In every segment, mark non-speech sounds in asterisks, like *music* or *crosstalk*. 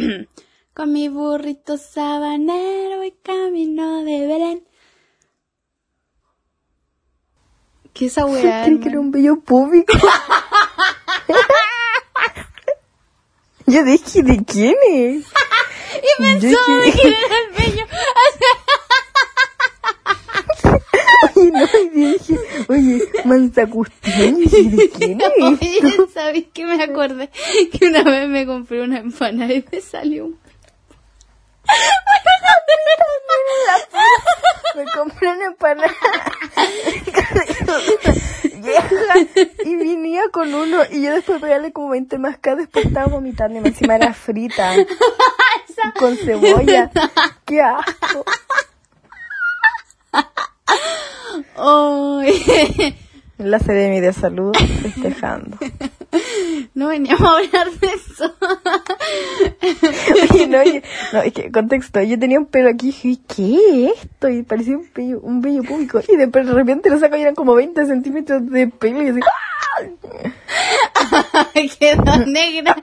*clears throat* Con mi burrito sabanero y camino de Belén. ¿Qué esa weá? Creí que era un bello público. *laughs* Yo dije, ¿de quién es? Y pensó Yo dije- que era el bello. Oye, dije, ¿de *laughs* quién es Oye? ¿sabes qué me acordé? Que una vez me compré una empanada y me salió un... *laughs* Me compré una empanada *laughs* y venía con uno y yo después de pegarle como 20 más cada después estaba vomitando y encima era frita con cebolla. ¡Qué asco! Ay. *laughs* La Seremi de salud festejando. *laughs* No veníamos a hablar de eso. Oye, no, es que contexto, yo tenía un pelo aquí y dije, ¿qué es esto? Y parecía un bello, un bello público. Y de repente lo saco y eran como 20 centímetros de pelo y así, *laughs* ¡ah! Quedó negra.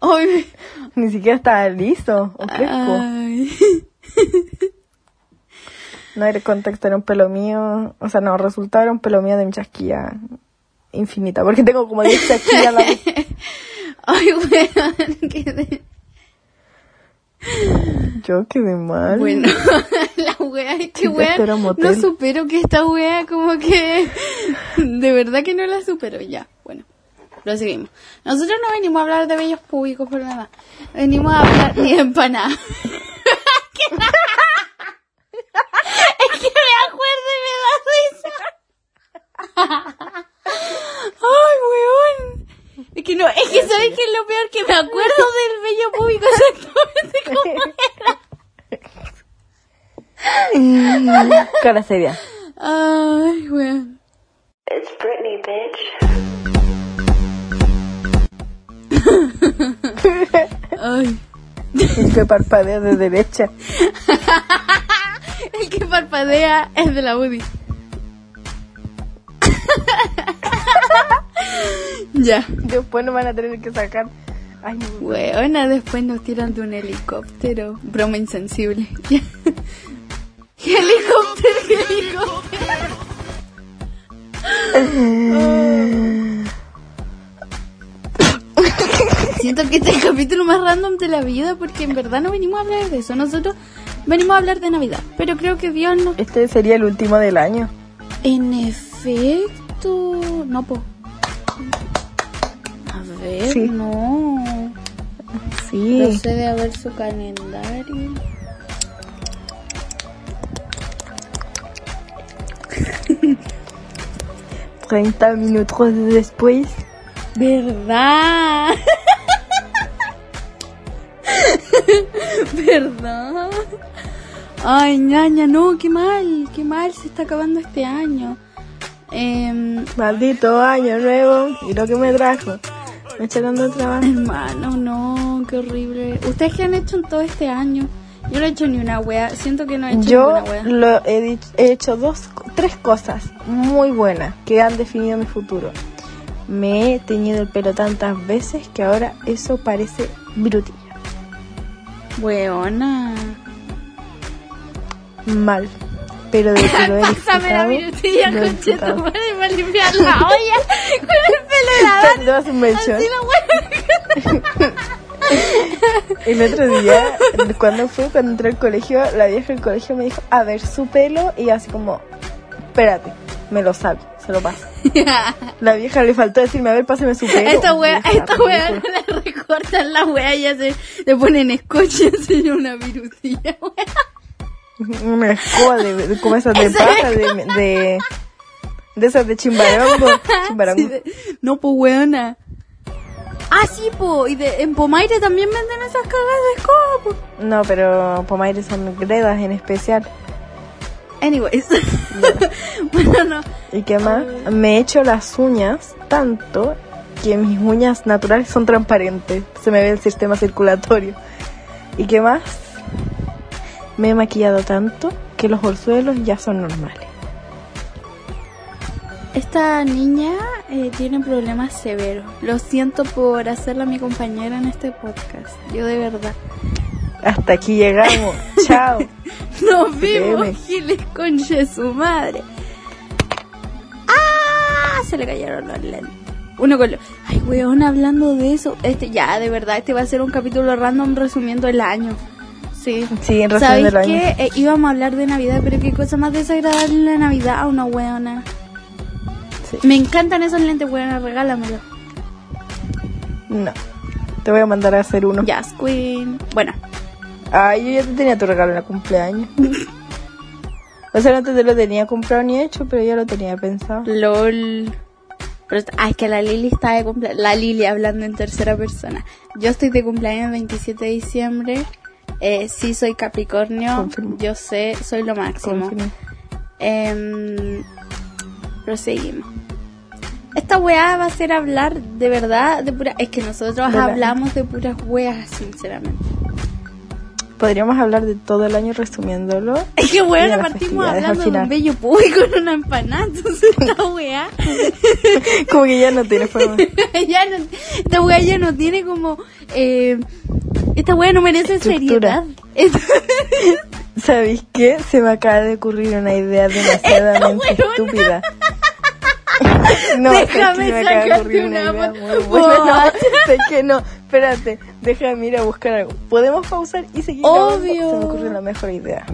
Ay. Ni siquiera estaba liso o fresco. Ay. No era contexto, era un pelo mío. O sea, no, resultado era un pelo mío de mi chasquilla infinita. Porque tengo como 10 chasquillas la. *laughs* Ay, weón. *laughs* quedé- Yo quedé mal. Bueno, *laughs* la wea es que un no supero que esta wea como que de verdad que no la supero ya. Bueno, lo seguimos. Nosotros no venimos a hablar de bellos públicos por nada. Venimos a hablar ni de empanadas. Me acuerdo y me da risa. Ay, weón. Es que no, es que sabes que es lo peor que me acuerdo del bello público exactamente como era. Cara seria. Ay, weón. It's Britney, bitch. Ay. El que parpadea de derecha. *laughs* *laughs* El que parpadea es de la UDI. *laughs* ya. Después nos van a tener que sacar. Ay, no. Weona, después nos tiran de un helicóptero. Broma insensible. Ya. *laughs* ¿Qué helicóptero? ¿Qué helicóptero? Siento que este es el capítulo más random de la vida porque en verdad no venimos a hablar de eso. Nosotros venimos a hablar de Navidad. Pero creo que Dios no. Este sería el último del año. En efecto. No, po. A ver, Sí. no. Sí. Procede a ver su calendario. *laughs* Treinta minutos después. ¿Verdad? *laughs* ¿Verdad? Ay, ñaña, no, qué mal, qué mal se está acabando este año. Em, Maldito año nuevo. Y lo que me trajo. Me echaron de trabajo. hermano, no, qué horrible. ¿Ustedes qué han hecho en todo este año? Yo no he hecho ni una wea, siento que no he hecho Yo ninguna wea. lo he, hecho dos, tres cosas muy buenas que han definido mi futuro. Me he teñido el pelo tantas veces que ahora eso parece brutilla. Weona. Mal. Pero de *laughs* que lo he Pásame la disfrutado, minutilla lo he con disfrutado. chetumare y para limpiar la olla *laughs* con el pelo de la Te das un mechón. Así la. El otro día, cuando fue, cuando entré al colegio, la vieja del colegio me dijo, a ver su pelo, y así como, espérate, me lo saco, se lo paso. *laughs* La vieja le faltó decirme, a ver, pásame su pelo. Esta wea, Vieja esta wea ridícula. le recortan la wea y ya se le ponen escoche y hacen una virutilla, wea. *laughs* Una escoba de, como esas de paja, de, de, de esas de chimbarongo. *laughs* chimbarongo. Sí, de- No, pues weona. Ah, sí, po. Y de, en Pomaire también venden esas cagas de escoba, po. No, pero pomaires son gredas en especial. Anyways. *laughs* bueno, no. ¿Y qué más? Me he hecho las uñas tanto que mis uñas naturales son transparentes. Se me ve el sistema circulatorio. ¿Y qué más? Me he maquillado tanto que los orzuelos ya son normales. esta niña eh, tiene problemas severos. Lo siento por hacerla mi compañera en este podcast. Yo de verdad. Hasta aquí llegamos. *laughs* Chao. Nos Veme. Giles conche su madre. ¡Ah! Se le cayeron los lentes. Uno con los... Ay, weón, hablando de eso. Este, ya, de verdad, este va a ser un capítulo random resumiendo el año. Sí. Sí, en ¿Sabéis del año. qué? Eh, íbamos a hablar de Navidad, pero qué cosa más desagradable la Navidad, una weona. Sí. Me encantan esos lentes, weona, regálamelo. No. Te voy a mandar a hacer uno. Jazz Queen. Bueno, Ay, yo ya te tenía tu regalo en el cumpleaños. *laughs* o sea, no te lo tenía comprado ni hecho, pero ya lo tenía pensado. LOL. Pero, ay, que la Lili está de cumpleaños. La Lili hablando en tercera persona. Yo estoy de cumpleaños el 27 de diciembre. Eh, sí, soy Capricornio. Confirmo. Yo sé, soy lo máximo. Em, proseguimos. Esta weá va a ser hablar de verdad de pura. Es que nosotros De hablamos de puras weas, sinceramente. Podríamos hablar de todo el año resumiéndolo. Es que de las partimos hablando de un bello público en una empanada. Entonces, *laughs* esta weá. Como que ya no tiene forma. *laughs* ya no, esta weá ya no tiene como. Eh, esta weá no merece Estructura. seriedad. *laughs* Esta- ¿Sabéis qué? Se me acaba de ocurrir una idea demasiadamente Esta estúpida. *laughs* No, que Déjame se me acaba de sacarte ocurrir una una idea muy buena. *laughs* No, sé que no. Espérate, déjame ir a buscar algo. ¿Podemos pausar y seguir grabando? Obvio. Se me ocurrió la mejor idea.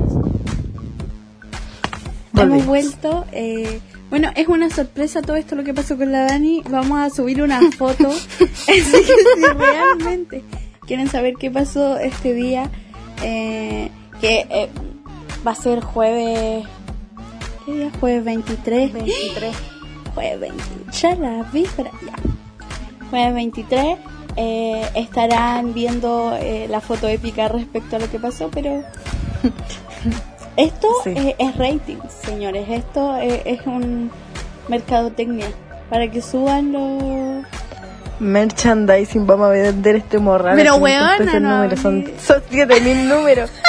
Hemos vuelto. eh, bueno, es una sorpresa todo esto lo que pasó con la Dani. Vamos a subir una foto. Así que si realmente quieren saber qué pasó este día, eh, que eh, va a ser jueves. ¿Qué día? Jueves 23. 23. Jueves 23. Ya la víspera. Ya. Jueves 23. eh, estarán viendo la foto épica respecto a lo que pasó, pero *laughs* esto Sí. es rating, señores. Esto eh, es un mercadotecnia para que suban los. Merchandising, vamos a vender este morral. Pero, a 500 weona, pesos el no número, son, hables. son 7000 números. *laughs*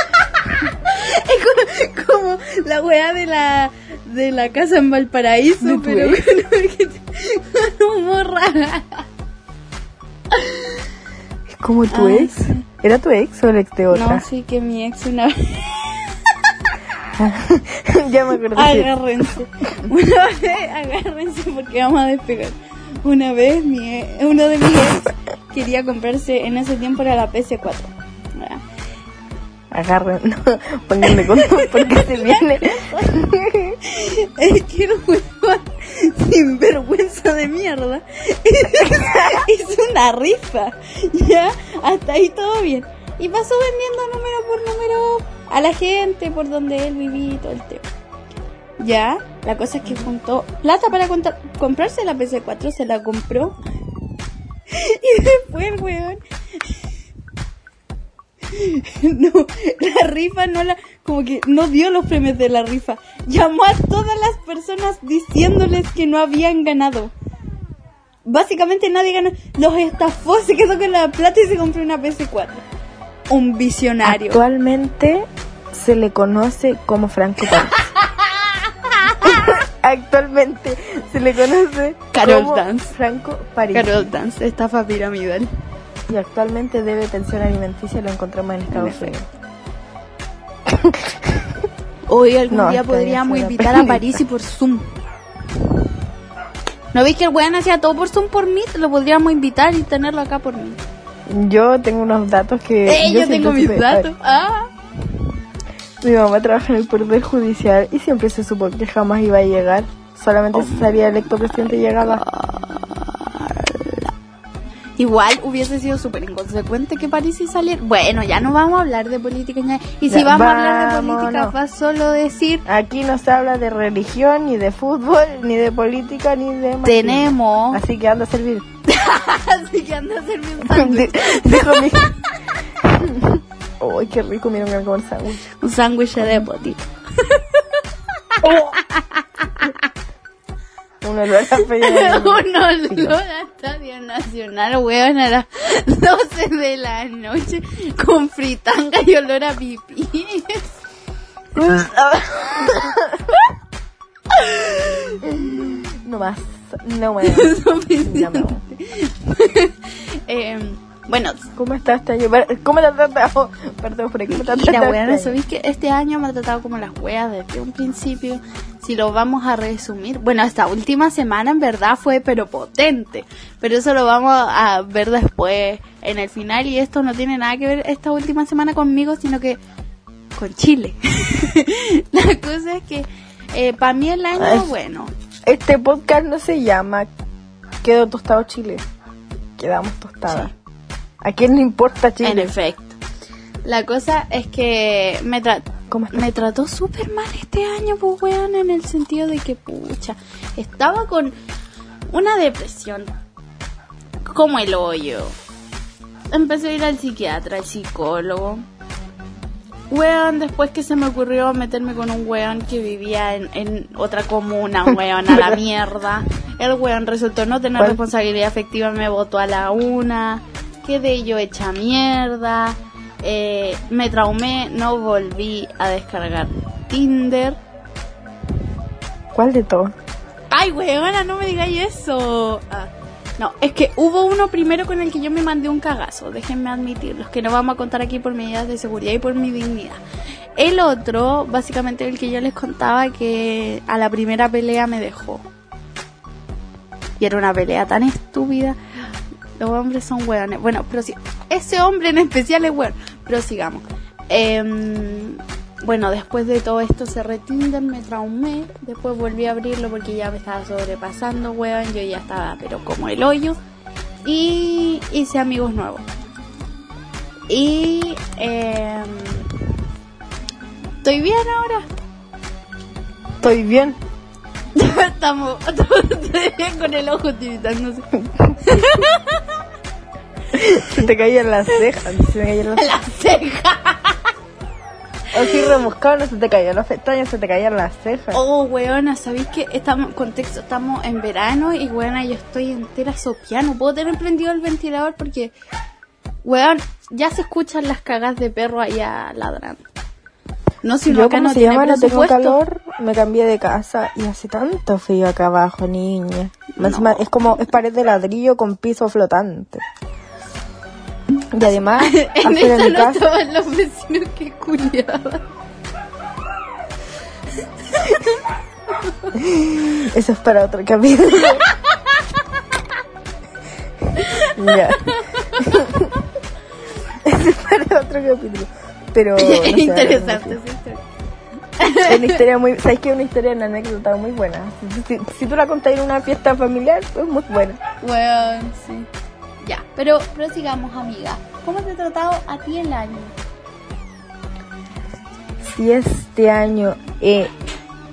Es como, como la weá de la de la casa en Valparaíso, ¿De pero humor *laughs* rara. Es como tu Ah, ex. sí. ¿Era tu ex o el ex de otra? No, sí que mi ex una vez. *laughs* ya me acordé. Agárrense. Una vez, agárrense porque vamos a despegar. Una vez mi, e- uno de mis ex quería comprarse, en ese tiempo era la PS4. ¿verdad? Agarren, *laughs* no, pónganme con porque se viene. *laughs* Es que era un huevón sin vergüenza de mierda. *laughs* Hizo una rifa. Ya, hasta ahí todo bien. Y pasó vendiendo número por número a la gente por donde él vivía y todo el tema. Ya, la cosa es que juntó plata para comprarse la PC4, se la compró. *laughs* Y después weón. *laughs* No, la rifa no la. Como que no dio los premios de la rifa. Llamó a todas las personas diciéndoles que no habían ganado. Básicamente nadie ganó. Los estafó, se quedó con la plata y se compró una PC4. Un visionario. Actualmente se le conoce como Franco. Actualmente se le conoce Carol como Dance. Franco París. Carol Dance, estafa piramidal. Y actualmente debe pensión alimenticia, lo encontramos en Estados Unidos. Hoy algún No, día podríamos invitar a. París y por Zoom. ¿No veis que el weón hacía todo por Zoom por Meet? Lo podríamos invitar y tenerlo acá por Meet. Yo tengo unos datos que... ¡Eh! Yo, siempre tengo mis datos. Ah. Mi mamá trabaja en el Poder Judicial y siempre se supo que jamás iba a llegar. Solamente si salía electo presidente llegaba. Igual hubiese sido súper inconsecuente que París y saliera. Bueno, ya no vamos a hablar de política. Y si Ya, vamos a hablar de política, vámonos. va solo decir: Aquí no se habla de religión, ni de fútbol, ni de política, ni de... tenemos. Así que anda a servir. *laughs* Así que anda a. De- *laughs* Dejo mi... *laughs* Uy, qué rico, miren que con sándwich. Un sándwich de potito. Un olor a. Un olor a Estadio Nacional, weón, a las 12 de la noche con fritanga y olor a pipí. *laughs* No más. No más. *laughs* Me voy. *laughs* Eh, bueno, ¿Cómo estás este año? ¿Cómo te has tratado? *laughs* Perdón, pero ¿cómo te has Mira, tratado este año? ¿sabéis que este año me ha tratado como las weas desde un principio? Si lo vamos a resumir, bueno, esta última semana en verdad fue pero potente, pero eso lo vamos a ver después en el final y esto no tiene nada que ver esta última semana conmigo, sino que con Chile. *laughs* La cosa es que para mí el año, Ay. bueno, Este podcast no se llama Quedó tostado Chile. Quedamos tostadas. Sí. ¿A quién le importa Chile? en efecto. La cosa es que me, tra- me trató súper mal este año, pues, weón, en el sentido de que, pucha, estaba con una depresión como el hoyo. Empecé a ir al psiquiatra, al psicólogo. Weón, después que se me ocurrió meterme con un weón que vivía en, en otra comuna, weón, a la *laughs* mierda. El weón resultó no tener ¿Cuál? responsabilidad afectiva, me botó a la una. Quedé yo hecha mierda. eh, me traumé, no volví a descargar Tinder. ¿Cuál de todos? Ay, weona, no me digáis eso. Ah, no, es que hubo uno primero con el que yo me mandé un cagazo, déjenme admitirlo, que no vamos a contar aquí por medidas de seguridad y por mi dignidad. El otro, básicamente el que yo les contaba que a la primera pelea me dejó. Y era una pelea tan estúpida. Los hombres son hueones. Bueno, pero sí, ese hombre en especial es hueón. Pero sigamos. Em, bueno, después de todo esto cerré Tinder, me traumé. Después volví a abrirlo porque ya me estaba sobrepasando, weón. Yo ya estaba, pero como el hoyo. Y hice amigos nuevos. Y em, estoy bien ahora. Estoy bien. *laughs* Estamos *laughs* estoy bien con el ojo tiritándose. Se te caían las cejas. Se me caían las La ceja. Así rebuscado, no se te caían las pestañas, se te caían las cejas. Oh, weona, ¿sabéis que estamos, contexto, estamos en verano y weona, yo estoy entera sopia, no puedo tener prendido el ventilador porque, weón, ya se escuchan las cagas de perro allá ladrando. No, si Yo, como no se llama, no tengo calor, me cambié de casa y hace tanto frío acá abajo, niña. Encima, es como, es pared de ladrillo con piso flotante. Y además, *laughs* En esa mi no casa, estaban los vecinos que culiaban. *laughs* eso es para otro capítulo. *laughs* ya. eso es para otro capítulo. Pero, *laughs* no sé, Interesante, sí, sí. Es una historia muy, sabes que es una historia, una anécdota muy buena. Si, si- si tú la contás en una fiesta familiar, es muy buena. Weón, sí. Ya, pero prosigamos, amiga. ¿Cómo te ha tratado a ti el año? Si este año, eh,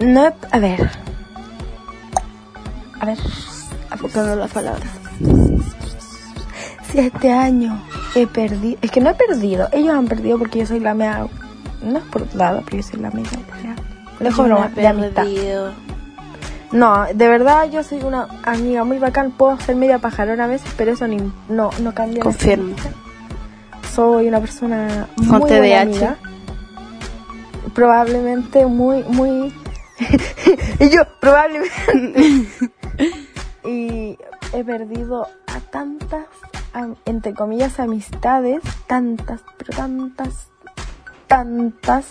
no, a ver, a ver, enfocando las palabras. Si este año he perdido, es que no he perdido, ellos han perdido porque yo soy la mea, no es por lado, pero yo soy la mea, lejos broma, de amistad. No, de verdad yo soy una amiga muy bacán, puedo ser media pajarona a veces, pero eso ni, no, no cambia. Confirmo. Soy una persona muy Con buena TDAH. amiga. Probablemente muy, muy... *laughs* y yo, probablemente... *laughs* y he perdido a tantas, entre comillas, amistades, tantas, pero tantas, tantas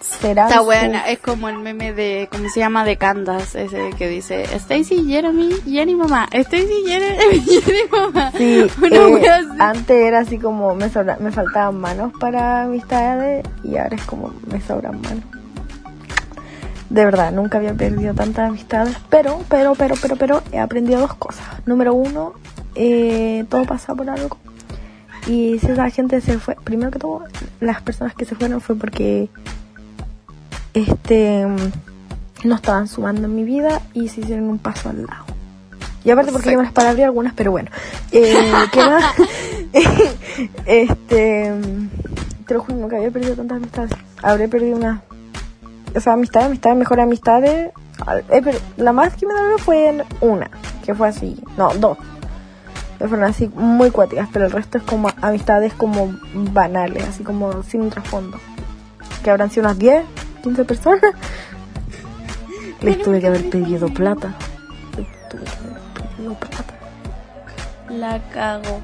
serán. Está buena, es como el meme de, ¿cómo se llama? De Candace, ese que dice Stacy, Jeremy, Jenny mamá, Stacy, Jeremy, *laughs* Jenny mamá. Sí, *laughs* Una eh, antes era así como me, sobra- me faltaban manos para amistades y ahora es como me sobran manos. De verdad, nunca había perdido tantas amistades, pero, pero, pero, pero, pero he aprendido dos cosas. Número uno, eh, todo pasa por algo. Y si esa gente se fue, primero que todo, las personas que se fueron fue porque este no estaban sumando en mi vida y se hicieron un paso al lado. Y aparte porque yo me las palabré algunas, pero bueno. Eh, ¿Qué *laughs* más? *laughs* este. Te lo juro, nunca había perdido tantas amistades. Habré perdido una. O sea, amistades, amistades, mejor amistades. la más que me dolió fue en una, que fue así. No, dos de forma así muy cuáticas, pero el resto es como amistades como banales, así como sin un trasfondo. Que habrán sido unas 10, 15 personas. *laughs* Les tuve que haber pedido plata. Les tuve que haber pedido plata. La cago.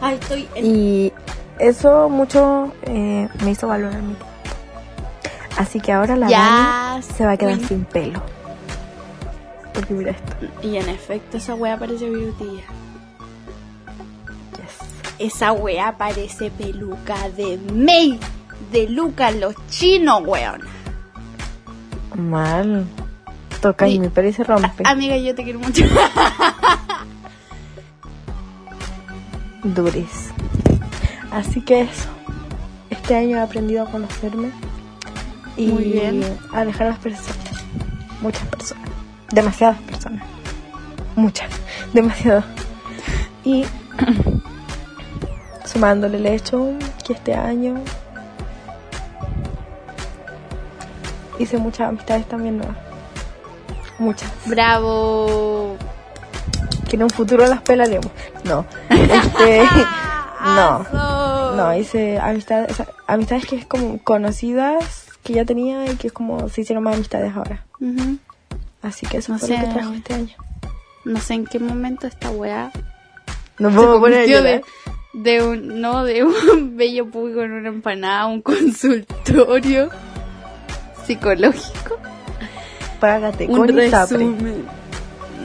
Ay, estoy. En... Y eso mucho eh, me hizo valorar mi tiempo. Así que ahora la ya. Dani se va a quedar sin pelo. Porque mira esto. Y en efecto, esa wea parece virutilla. Yes. Esa wea parece peluca de May. De Lucas, los chinos, weón. Mal. Toca y y se rompe. Amiga, yo te quiero mucho. *laughs* Duris. Así que eso. Este año he aprendido a conocerme. Y Muy bien. a dejar a las personas. Muchas personas. Demasiadas personas. Muchas. Demasiadas. Y *clears throat* sumándole el hecho que este año hice muchas amistades también nuevas. Muchas. Bravo. Que en un futuro las pelaremos. No. Este. *laughs* *laughs* no. No, hice amistades, amistades que es como conocidas que ya tenía y que es como se hicieron más amistades ahora. Ujú. Así que eso No fue sé. lo que trajo este año. No sé en qué momento esta weá No se puedo poner de, un no de *laughs* un bello público en una empanada un consultorio psicológico Págate un con Isapre. resumen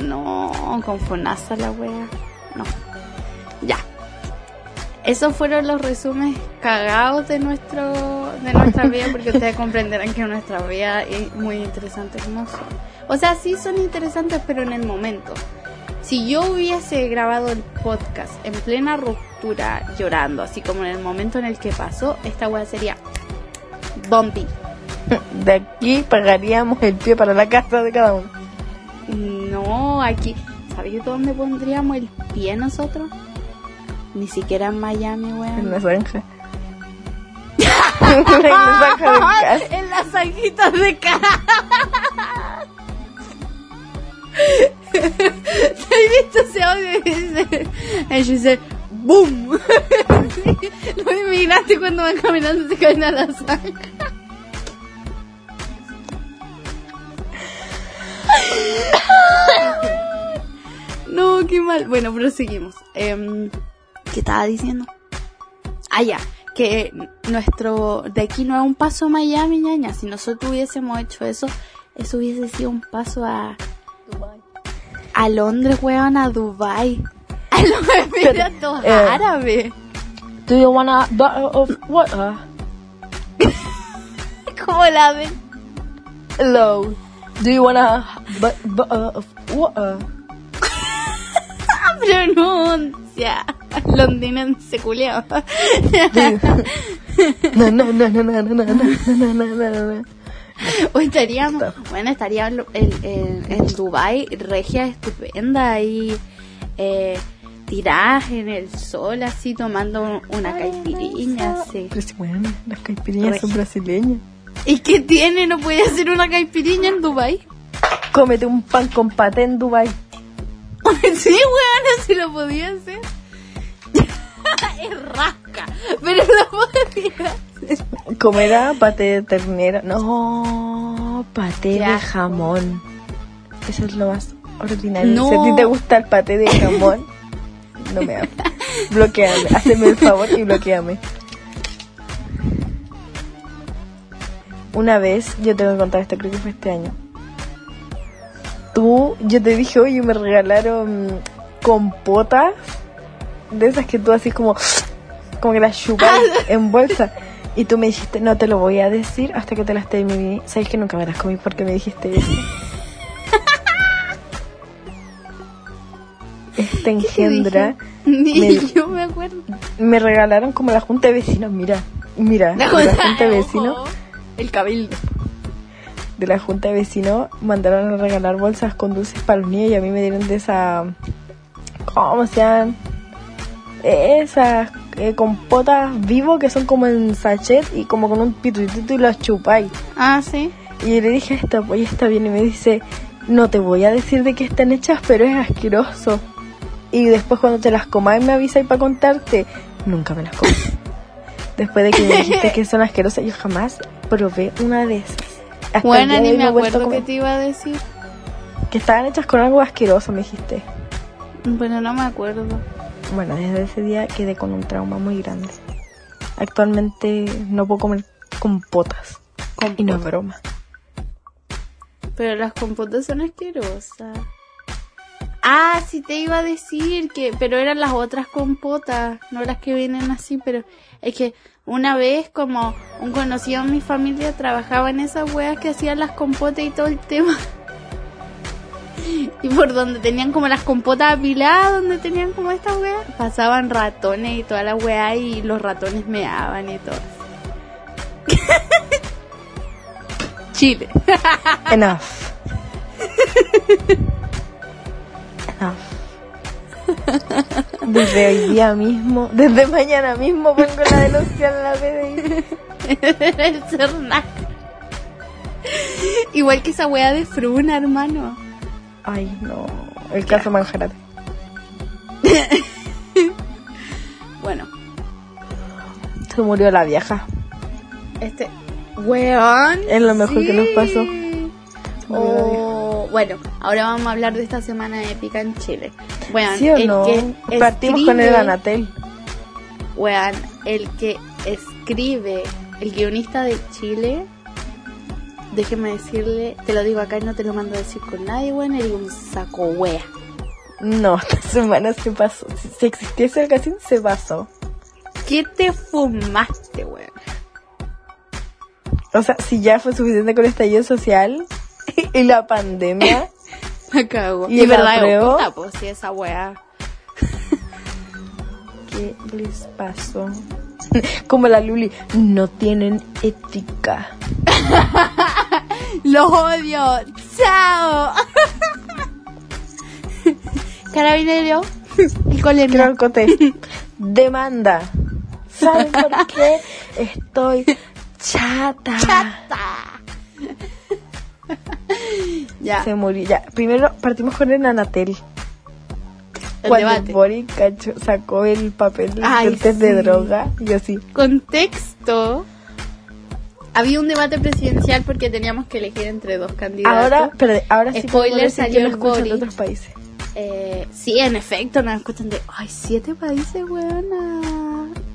no con Fonasa la wea no esos fueron los resúmenes cagados de nuestro de nuestra *laughs* vida porque ustedes comprenderán que nuestra vida es muy interesante no son. o sea sí son interesantes pero en el momento si yo hubiese grabado el podcast en plena ruptura llorando así como en el momento en el que pasó esta wea sería bumpy De aquí pagaríamos el pie para la casa de cada uno. No, aquí. ¿Sabéis dónde pondríamos el pie nosotros? Ni siquiera en Miami, En weón. la zanja. en la zanja de casa. en las zanjitas de casa. *laughs* ¿Has visto ese audio que dice? She said, ¡Boom! *laughs* Los inmigrantes cuando van caminando se caen a la zanja. *laughs* No, qué mal. Bueno, proseguimos. Em, ¿Qué estaba diciendo? Ah, ya. Que nuestro. De aquí no es un paso a Miami, ñaña. Si nosotros hubiésemos hecho eso, eso hubiese sido un paso a. A Londres, weón, a Dubai. *laughs* A los Emiratos eh, Árabes. Do you wanna of water? *laughs* ¿Cómo la ven? Hello. Do you wanna bu- bottle of water? Pronuncia. Londinense culiao. No, no, no, no, no, no, no, no, no, no, no, no, no. O estaríamos, bueno, estaríamos en, en, en Dubai, regia estupenda ahí, eh, tiradas en el sol, así tomando una caipirinha, así. Pero si, bueno, las caipirinhas son brasileñas. ¿Y qué tiene? ¿No puede hacer una caipirinha en Dubai? Cómete un pan con paté en Dubai. *laughs* sí, weón, si lo podía hacer. *laughs* es rasca, pero lo podía hacer. Comerá paté de ternera. No, Qué de jamón. Eso es lo más ordinario. No. Si a ti te gusta el paté de jamón, no me hables. Bloqueame. Hazme el favor y bloqueame. Una vez, yo tengo que contar esto, creo que fue este año. Tú, yo te dije, oye, me regalaron compotas de esas que tú así como, como que las chupas en bolsa. Y tú me dijiste, no te lo voy a decir hasta que te las terminé. Sabes que nunca me las comí porque me dijiste eso. *laughs* Esta engendra *laughs* Ni Me- yo me acuerdo. me regalaron como la junta de vecinos, mira, mira, de la junta de vecinos, El cabildo. De la junta de vecinos mandaron a regalar bolsas con dulces para los niños y a mí me dieron de esa, ¿cómo se llaman? Esas eh, compotas vivo que son como en sachet y como con un pitutito y las chupáis. Ah, sí. Y yo le dije, esta pues está bien. Y me dice, no te voy a decir de qué están hechas, pero es asqueroso. Y después cuando te las comáis me avisáis para contarte. Nunca me las comí. *laughs* después de que me dijiste *laughs* que son asquerosas, yo jamás probé una de esas. Hasta Bueno, ni me acuerdo qué comer. te iba a decir. Que estaban hechas con algo asqueroso, me dijiste. Bueno, no me acuerdo. Bueno, desde ese día quedé con un trauma muy grande. Actualmente no puedo comer compotas. Y no es broma. Pero las compotas son asquerosas. Ah, sí te iba a decir que, pero eran las otras compotas, no las que vienen así, pero es que una vez como un conocido de mi familia trabajaba en esas weas que hacían las compotas y todo el tema. *laughs* Y por donde tenían como las compotas apiladas, donde tenían como estas weas, pasaban ratones y todas las weas y los ratones meaban y todo. *laughs* Chile. *laughs* Enough. Enough. Desde hoy día mismo, desde mañana mismo pongo la denuncia en la PDI. el Cernac. Igual que esa wea de Fruna, hermano. Ay, no. El caso Manjarate. *laughs* Bueno, Se murió la vieja. este. Weón. Es lo mejor que nos pasó. Oh, bueno, ahora vamos a hablar de esta semana épica en Chile. Weón, ¿Sí o el no? que Partimos con el Anatel. Weón, el que escribe, el guionista de Chile, déjeme decirle, te lo digo acá y no te lo mando a decir con nadie, weón, eres un saco wea. No, *laughs* esta semana se pasó. Si, existiese el casino, se pasó. ¿Qué te fumaste, weón? O sea, si ya fue suficiente con el estallido social *laughs* y la pandemia. *laughs* Me cago. ¿Y Y verdad, apruebo? puta, pues si esa wea. *laughs* ¿Qué les pasó? Como la Luli, no tienen ética. Los odio. Chao. Carabinero y el cote. Demanda. ¿Saben por qué? Estoy chata. *laughs* Ya, Se murió. Ya, primero partimos con el Anatel. el Cuando debate. Boric cacho- sacó el papel del test de sí. droga, yo sí. Contexto. Había un debate presidencial porque teníamos que elegir entre dos candidatos. Ahora, pero ahora sí Spoiler, salió que el de Boric. otros países. Eh, sí, en efecto, nos escuchan de. Ay, siete países, weona.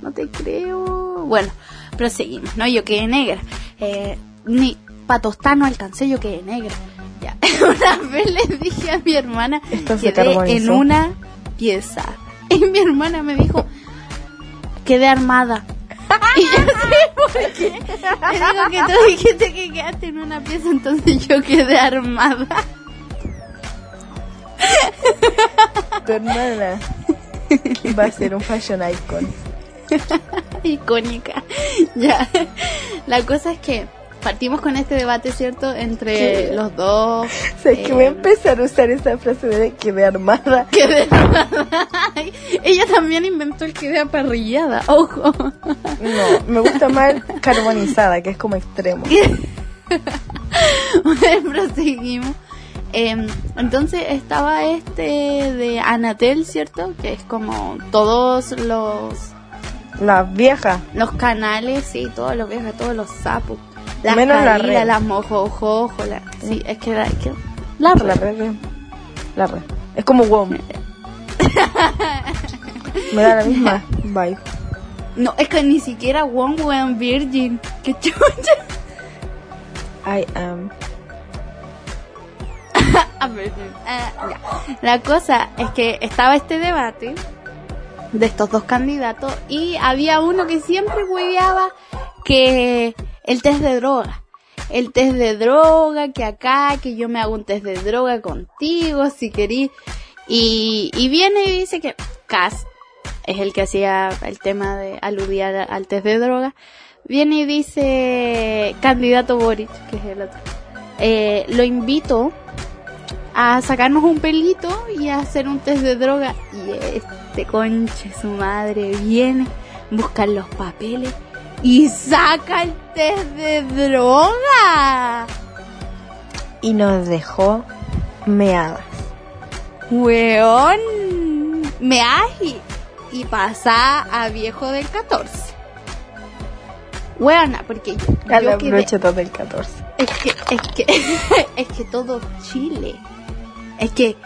No te creo. Bueno, proseguimos, ¿no? Yo quedé negra. Eh, ni pa' tostar no alcancé, yo quedé negra. Ya. *laughs* Una vez le dije a mi hermana Esto quedé en una pieza. Y mi hermana me dijo, quedé armada. *laughs* Y yo sé por qué. Le digo que tú dijiste que quedaste en una pieza, entonces yo quedé armada. *laughs* Tu hermana va a ser un fashion icon. icónica. Ya. La cosa es que partimos con este debate, ¿cierto? Entre los dos. *laughs* O sea, que voy a eh, empezar a usar esa frase de que de armada. *laughs* que de- *laughs* Ella también inventó el que de parrillada, ojo. No, me gusta más carbonizada, que es como extremo. Bueno, proseguimos. Em, entonces estaba este de Anatel, ¿cierto? Que es como todos los La vieja. los canales, sí, todos los viejos, todos los sapos. Las Menos la Calila, red. las mojojojo, la, sí, es que la, es que la La red. red. La red. Es como WOM. *laughs* Me da la misma vibe. No, es que ni siquiera One One Virgin. Que chucha. I am. *laughs* A ya. La cosa es que estaba este debate de estos dos candidatos y había uno que siempre hueveaba que el test de droga. El test de droga, que acá, que yo me hago un test de droga contigo, si querís. Y, y viene y dice que Cass es el que hacía el tema de aludía al, test de droga. Viene y dice candidato Boric, que es el otro. Eh, lo invito a sacarnos un pelito y a hacer un test de droga. Y este conche su madre viene, busca los papeles y saca el test de droga. Y nos dejó meadas. Weón, me y, y pasa a viejo del 14. Weona, porque yo, A yo quedé- del 14. es que, es que, *laughs* es que todo Chile. Es que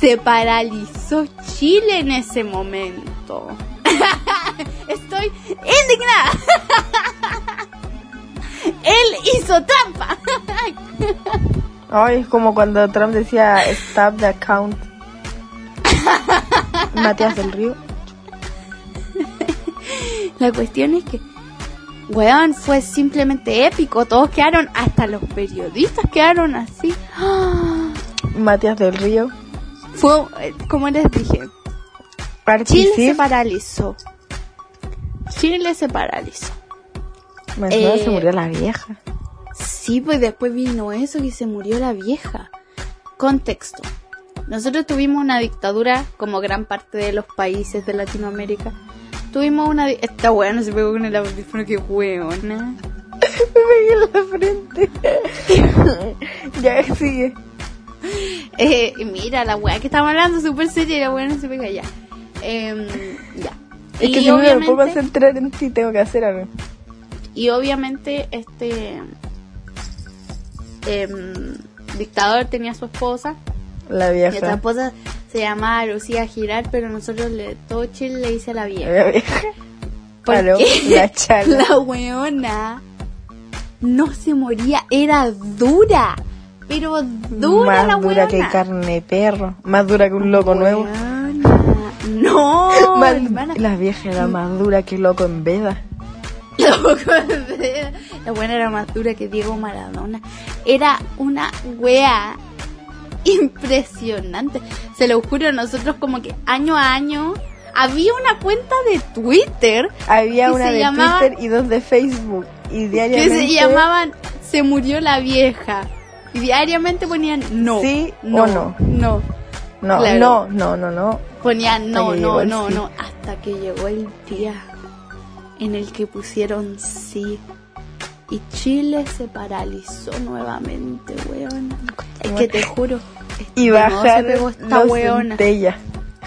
Se paralizó Chile en ese momento. *laughs* Estoy indignada. Él hizo trampa. Ay, es como cuando Trump decía stop the account. Matías del Río. La cuestión es que, weón, fue simplemente épico. Todos quedaron, hasta los periodistas quedaron así. Matías del Río. Fue, eh, como les dije, Chile se paralizó. Chile se paralizó. Me que Eh, se murió la vieja. Sí, pues después vino eso y se murió la vieja. Contexto. Nosotros tuvimos una dictadura como gran parte de los países de Latinoamérica. Tuvimos una... Esta weá no se pegó con el audífono, que weona. *laughs* Me pegué en la frente. *laughs* ya sigue. Eh, mira, la weá que estamos hablando súper seria y la weá no se pega ya. Em, ya. Es que y, si no me puedo obviamente, concentrar en ti, tengo que hacer algo. y obviamente este em, dictador tenía a su esposa La y esta vieja. esposa se llamaba Lucía Giral, pero nosotros le, todo Chile le dice la vieja. La vieja. ¿Por *laughs* Aló, qué? la chala. *laughs* La weona no se moría, era dura. Pero dura Más la dura que weona. carne de perro. Más dura que un loco nuevo. No, hermana. la vieja era más dura que loco en veda. *laughs* Loco de- La buena era más dura que Diego Maradona. Era una wea impresionante. Se lo juro, nosotros como que año a año había una cuenta de Twitter Había una de llamaba- Twitter y dos de Facebook. Y que diariamente. se llamaban Se murió la vieja. Y diariamente ponían no. Sí no, o no. No. No, Claro. no, no, no, no. Ponían no, no, no, sí. no. Hasta que llegó el día en el que pusieron sí. Y Chile se paralizó nuevamente, weona. Es que te juro. Y de nuevo se pegó esta los weona. centellas.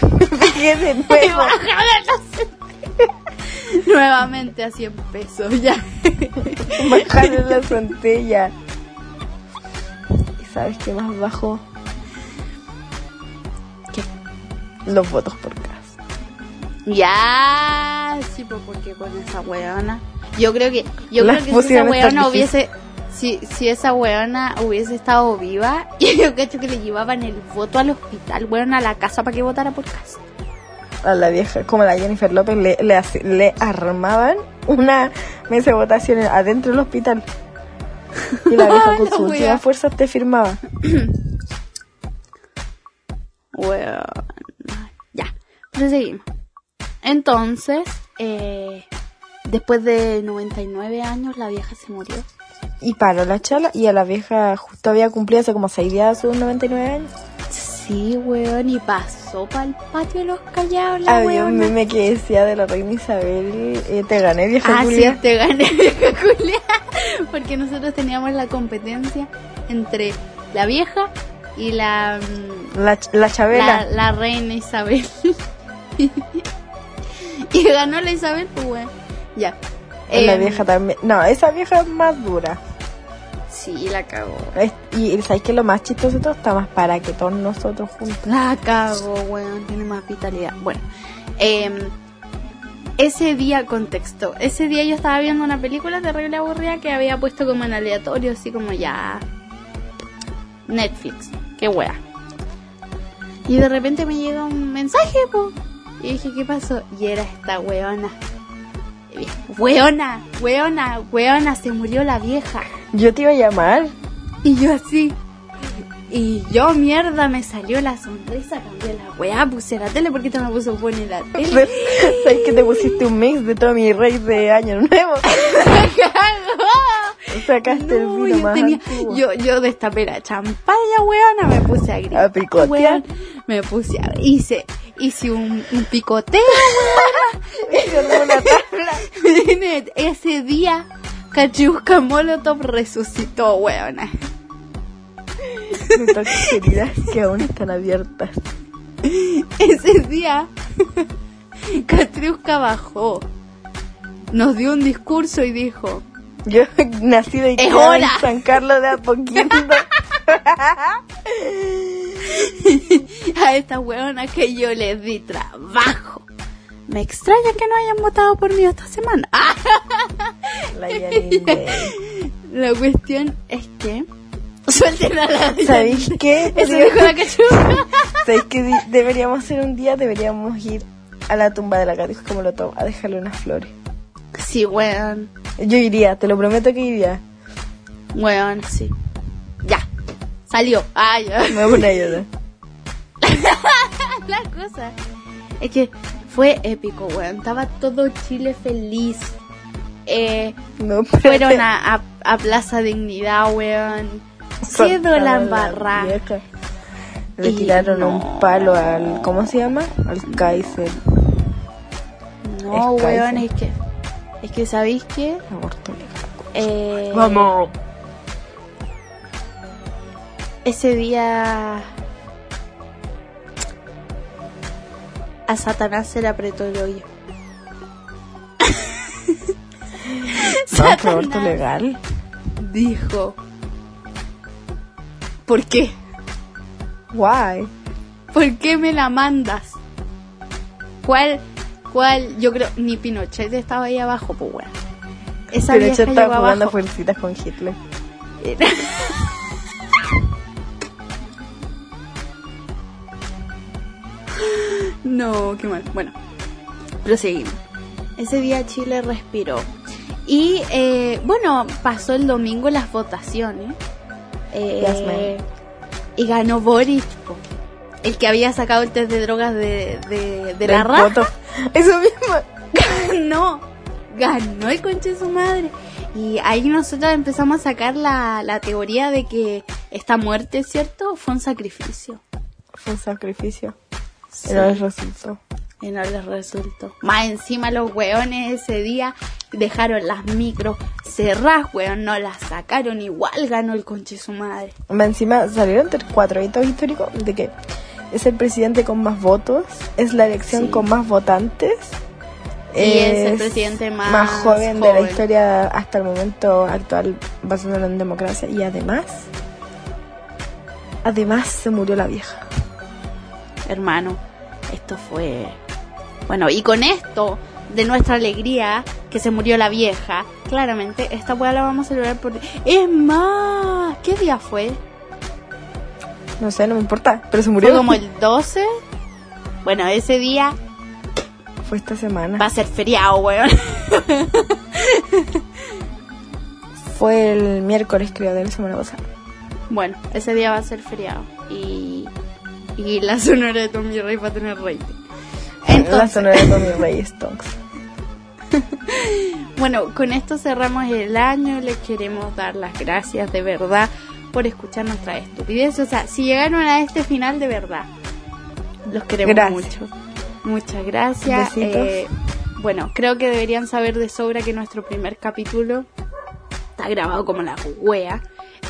*laughs* De Y nuevo. bajaron centellas. Nuevamente a 100 pesos, ya. *laughs* Bajaron la *laughs* centella. ¿Y sabes qué más bajó? Los votos por casa. Ya, sí, pues porque con esa weona. Yo creo que, yo Las creo que si esa weona hubiese, si, si esa weona hubiese estado viva, *laughs* yo creo que le llevaban el voto al hospital, weona, a la casa para que votara por casa. A la vieja, como la Jennifer López, le, le, hace- le armaban una mesa de votaciones adentro del hospital. Y la vieja *laughs* con su última fuerza te firmaba. *clears throat* Weona. Proseguimos. Entonces, eh, después de 99 años, la vieja se murió. Y paró la chala y a la vieja justo había cumplido hace como 6 días sus 99 años. Sí, weón, y pasó para el patio de los callados la Había un meme que decía de la reina Isabel, eh, te gané vieja Ah, culia. sí, te gané, *laughs* vieja culia. Porque nosotros teníamos la competencia entre la vieja y la, mm, La, la Chabela. la, la reina Isabel. *laughs* *laughs* y ganó la Isabel, pues bueno. Ya. la Em, vieja también. No, esa vieja es más dura. Sí, la cagó. Es- y sabes que lo más chistoso de todo está más para que todos nosotros juntos. La cagó, weón. Tiene más vitalidad. Bueno. em, ese día, contexto. Ese día yo estaba viendo una película terrible aburrida que había puesto como en aleatorio, así como ya. Netflix. Qué wea. Y de repente me llega un mensaje, po. Y dije, ¿qué pasó? Y era esta weona. Y dije, Weona, weona, weona, se murió la vieja. Yo te iba a llamar. Y yo así. Y yo, mierda, me salió la sonrisa, cambié la weá, puse la tele porque te me puso poner la tele. *laughs* sabes que te pusiste un mix de todo mi rey de año nuevo. *laughs* Sacaste el No, vino yo, más tenía, yo, yo destapé la champaña, weona, me puse a gritar. A picotear. me puse a... Hice, hice un, un picoteo, *laughs* armó una tabla. *laughs* weona. Ese día, Cachuca Molotov resucitó, weona. Toca heridas que aún están abiertas. Ese día, *laughs* Catriusca bajó, nos dio un discurso y dijo, Yo *laughs* nací de en San Carlos de Apoquindo. *laughs* a estas hueonas que yo les di trabajo. Me extraña que no hayan votado por mí esta semana. *laughs* La. La cuestión es que. Suelten a la. ¿Sabéis qué? Eso dijo la cachuga. ¿Sabéis qué deberíamos hacer un día? Deberíamos ir a la tumba de la Katy como lo tomo, a dejarle unas flores. Sí, weón. Yo iría, te lo prometo que iría. Weón, sí. Ya. Salió. Ah, ya. Me voy a poner. *laughs* La cosa es que fue épico, weón. Estaba todo Chile feliz. Eh, No, fueron a, a, a Plaza Dignidad, weón. Quedó la embarrada. Le Y tiraron no. un palo al. ¿Cómo se llama? Al Kaiser. No, Es weón, Kaiser. es que. Es que, ¿sabéis qué? Aborto legal. Eh, Vamos. Ese día. A Satanás se le apretó el hoyo. Por *laughs* aborto legal. Dijo. ¿Por qué? Guay. ¿Por qué me la mandas? ¿Cuál? Yo creo. Ni Pinochet estaba ahí abajo, pues weón. Esa yo estaba jugando abajo. fuercitas con Hitler. *laughs* No, qué mal. Bueno, proseguimos. Ese día Chile respiró. Y eh, bueno, pasó el domingo las votaciones. Eh, y ganó Boris, el que había sacado el test de drogas de, de, de la raja. poto. Eso mismo. *laughs* no, ganó el conche de su madre. Y ahí nosotros empezamos a sacar la, la teoría de que esta muerte, ¿cierto? Fue un sacrificio. Fue un sacrificio. Sí. Y no les resultó. Y no les resultó. Más encima los weones ese día dejaron las micros cerradas, weón, no las sacaron. Igual ganó el conche su madre. Más Encima salieron cuatro hitos históricos de que es el presidente con más votos, es la elección Sí. con más votantes. Y es el presidente más joven, de la historia hasta el momento actual basándolo en democracia y además además se murió la vieja Hermano, esto fue... Bueno, y con esto de nuestra alegría, que se murió la vieja, claramente esta weá la vamos a celebrar por... Es más, ¿qué día fue? No sé no me importa pero se murió Fue como el 12. Bueno, ese día fue esta semana va a ser feriado, weón. *laughs* fue el miércoles creo de la semana pasada Bueno, ese día va a ser feriado. Y, y la sonora de Tommy Rey va a tener rating. la Entonces, sonora de *laughs* Tommy Rey Stonks bueno, con esto cerramos el año. Les queremos dar las gracias de verdad por escuchar nuestra estupidez. O sea, si llegaron a este final de verdad, los queremos Gracias. mucho. Muchas gracias. Eh, bueno, creo que deberían saber de sobra que nuestro primer capítulo está grabado como la wea.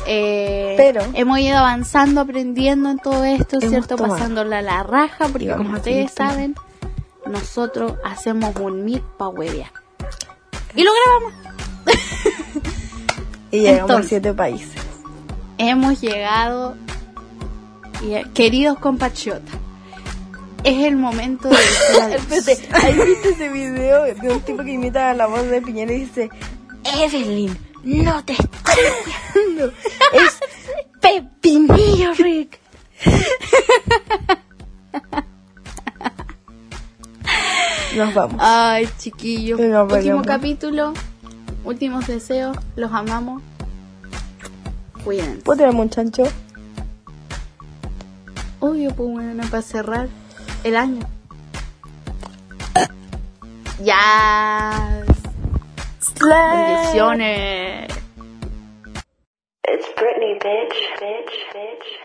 Eh, Pero- hemos ido avanzando, aprendiendo en todo esto, ¿cierto? tomado. Pasándola a la raja, porque como ustedes saben, nosotros hacemos un meet pa' huevear. Y lo grabamos. *laughs* y llegamos Entonces. a siete países Hemos llegado, eh, queridos compatriotas, es el momento de. *laughs* Espérate, ¿has visto ese video de un tipo que imita a la voz de Piñera y dice Evelyn, no te estoy jugando, *laughs* es Pepinillo Rick. Nos vamos. Ay, chiquillos. Último capítulo, últimos deseos, los amamos. Cuídense. ¿Puedo tener un chancho? Obvio, pues bueno, para cerrar el año. Ya. Bendiciones. It's Britney, bitch, bitch, bitch.